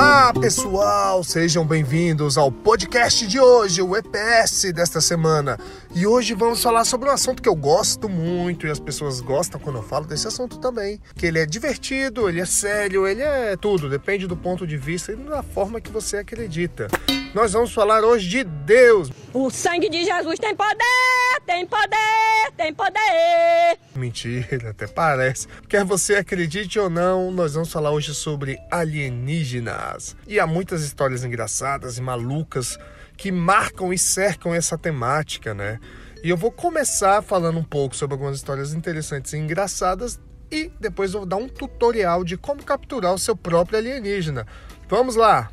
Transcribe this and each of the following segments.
Olá, pessoal! Sejam bem-vindos ao podcast de hoje, o EPS desta semana. E hoje vamos falar sobre um assunto que eu gosto muito e as pessoas gostam quando eu falo desse assunto também. Que ele é divertido, ele é sério, ele é tudo, depende do ponto de vista e da forma que você acredita. Nós vamos falar hoje de Deus. O sangue de Jesus tem poder, tem poder, tem poder. Mentira, até parece. Quer você acredite ou não, nós vamos falar hoje sobre alienígenas. E há muitas histórias engraçadas e malucas que marcam e cercam essa temática, né? E eu vou começar falando um pouco sobre algumas histórias interessantes e engraçadas e depois vou dar um tutorial de como capturar o seu próprio alienígena. Vamos lá!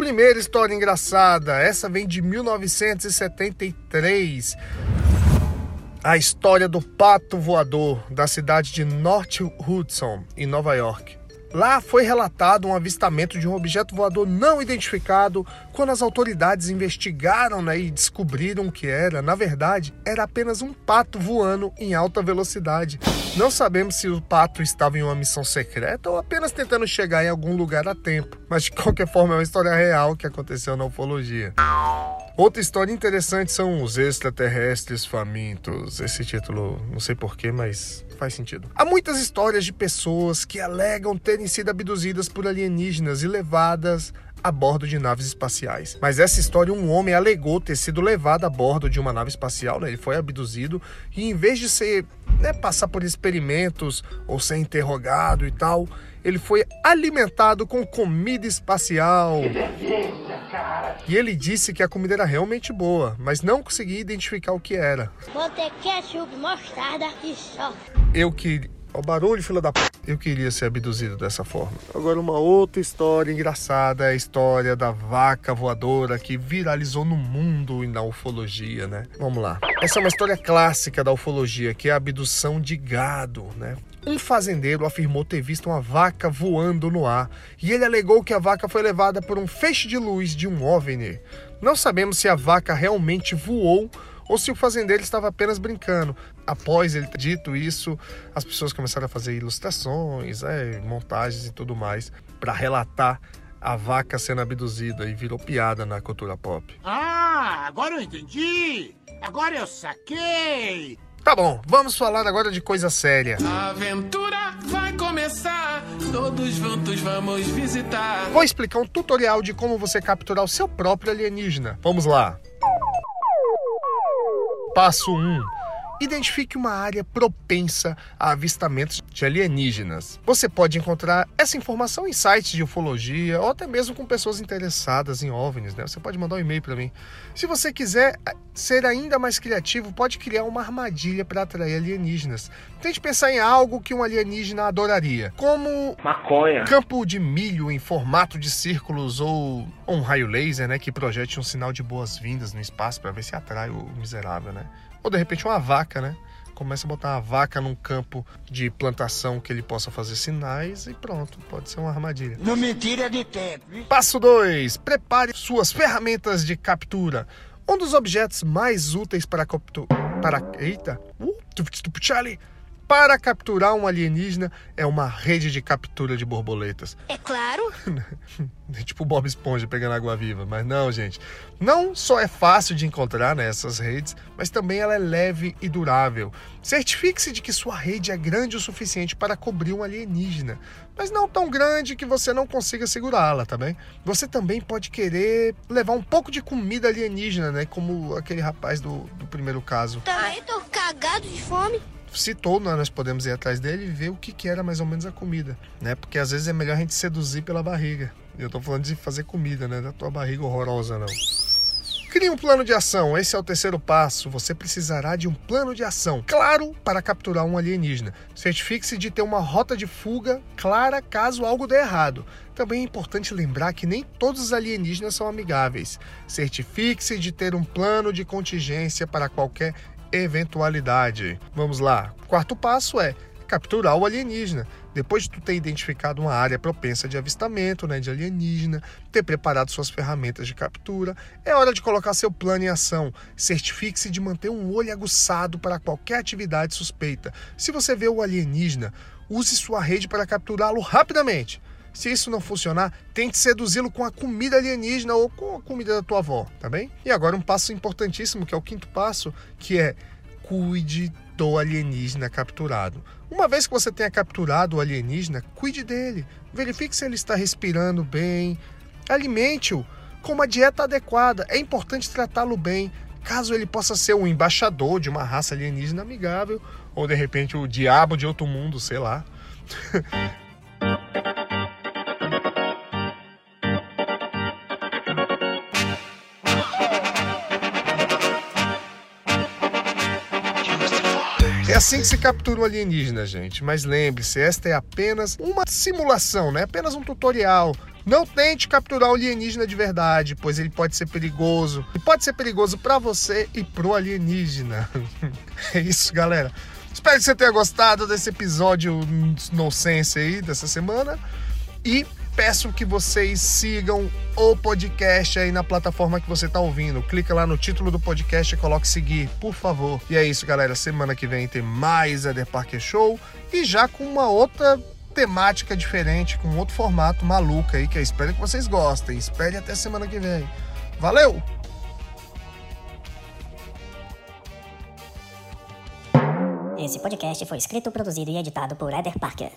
Primeira história engraçada, essa vem de 1973. A história do pato voador da cidade de North Hudson, em Nova York. Lá foi relatado um avistamento de um objeto voador não identificado. Quando as autoridades investigaram né, e descobriram que era, na verdade, era apenas um pato voando em alta velocidade. Não sabemos se o pato estava em uma missão secreta ou apenas tentando chegar em algum lugar a tempo. Mas de qualquer forma, é uma história real que aconteceu na ufologia. Outra história interessante são os extraterrestres famintos. Esse título, não sei porquê, mas faz sentido. Há muitas histórias de pessoas que alegam terem sido abduzidas por alienígenas e levadas a bordo de naves espaciais. Mas essa história, um homem alegou ter sido levado a bordo de uma nave espacial, né? ele foi abduzido, e em vez de ser né, passar por experimentos ou ser interrogado e tal, ele foi alimentado com comida espacial. E ele disse que a comida era realmente boa, mas não conseguia identificar o que era. Botei ketchup, mostarda e só. Eu que. O barulho, filha da p. Eu queria ser abduzido dessa forma. Agora, uma outra história engraçada é a história da vaca voadora que viralizou no mundo e na ufologia, né? Vamos lá. Essa é uma história clássica da ufologia, que é a abdução de gado, né? Um fazendeiro afirmou ter visto uma vaca voando no ar e ele alegou que a vaca foi levada por um feixe de luz de um OVNI. Não sabemos se a vaca realmente voou ou se o fazendeiro estava apenas brincando. Após ele ter dito isso, as pessoas começaram a fazer ilustrações, é, montagens e tudo mais para relatar a vaca sendo abduzida e virou piada na cultura pop. Ah, agora eu entendi! Agora eu saquei! Tá bom, vamos falar agora de coisa séria. A aventura vai começar, todos juntos vamos visitar. Vou explicar um tutorial de como você capturar o seu próprio alienígena. Vamos lá. Passo 1. Identifique uma área propensa a avistamentos de alienígenas. Você pode encontrar essa informação em sites de ufologia ou até mesmo com pessoas interessadas em OVNIs, né? Você pode mandar um e-mail para mim. Se você quiser ser ainda mais criativo, pode criar uma armadilha para atrair alienígenas. Tente pensar em algo que um alienígena adoraria, como maconha, campo de milho em formato de círculos ou um raio laser, né, que projete um sinal de boas-vindas no espaço para ver se atrai o miserável, né? Ou de repente uma vaca, né? Começa a botar uma vaca num campo de plantação que ele possa fazer sinais e pronto, pode ser uma armadilha. Não mentira de tempo. Hein? Passo 2. Prepare suas ferramentas de captura. Um dos objetos mais úteis para. Para. Eita! Uh, Charlie! Para capturar um alienígena é uma rede de captura de borboletas. É claro. É tipo Bob Esponja pegando água viva, mas não, gente. Não só é fácil de encontrar nessas redes, mas também ela é leve e durável. Certifique-se de que sua rede é grande o suficiente para cobrir um alienígena, mas não tão grande que você não consiga segurá-la, tá bem? Você também pode querer levar um pouco de comida alienígena, né? Como aquele rapaz do, do primeiro caso. Também tô cagado de fome. Citou, né, nós podemos ir atrás dele e ver o que, que era mais ou menos a comida, né? Porque às vezes é melhor a gente seduzir pela barriga. Eu tô falando de fazer comida, né? Da tua barriga horrorosa, não. Crie um plano de ação. Esse é o terceiro passo. Você precisará de um plano de ação claro para capturar um alienígena. Certifique-se de ter uma rota de fuga clara caso algo dê errado. Também é importante lembrar que nem todos os alienígenas são amigáveis. Certifique-se de ter um plano de contingência para qualquer eventualidade. Vamos lá. Quarto passo é capturar o alienígena. Depois de tu ter identificado uma área propensa de avistamento, né, de alienígena, ter preparado suas ferramentas de captura, é hora de colocar seu plano em ação. Certifique-se de manter um olho aguçado para qualquer atividade suspeita. Se você vê o alienígena, use sua rede para capturá-lo rapidamente. Se isso não funcionar, tente seduzi-lo com a comida alienígena ou com a comida da tua avó, tá bem? E agora um passo importantíssimo, que é o quinto passo, que é cuide do alienígena capturado. Uma vez que você tenha capturado o alienígena, cuide dele. Verifique se ele está respirando bem. Alimente-o com uma dieta adequada. É importante tratá-lo bem, caso ele possa ser um embaixador de uma raça alienígena amigável ou de repente o diabo de outro mundo, sei lá. É assim que se captura um alienígena, gente. Mas lembre-se, esta é apenas uma simulação, né? Apenas um tutorial. Não tente capturar o alienígena de verdade, pois ele pode ser perigoso. E pode ser perigoso para você e pro alienígena. é isso, galera. Espero que você tenha gostado desse episódio nonsense aí dessa semana. E peço que vocês sigam o podcast aí na plataforma que você está ouvindo. Clica lá no título do podcast e coloque seguir, por favor. E é isso, galera. Semana que vem tem mais Eder Parker Show e já com uma outra temática diferente, com outro formato maluco aí, que eu espero que vocês gostem. Espere até semana que vem. Valeu! Esse podcast foi escrito, produzido e editado por Eder Parker.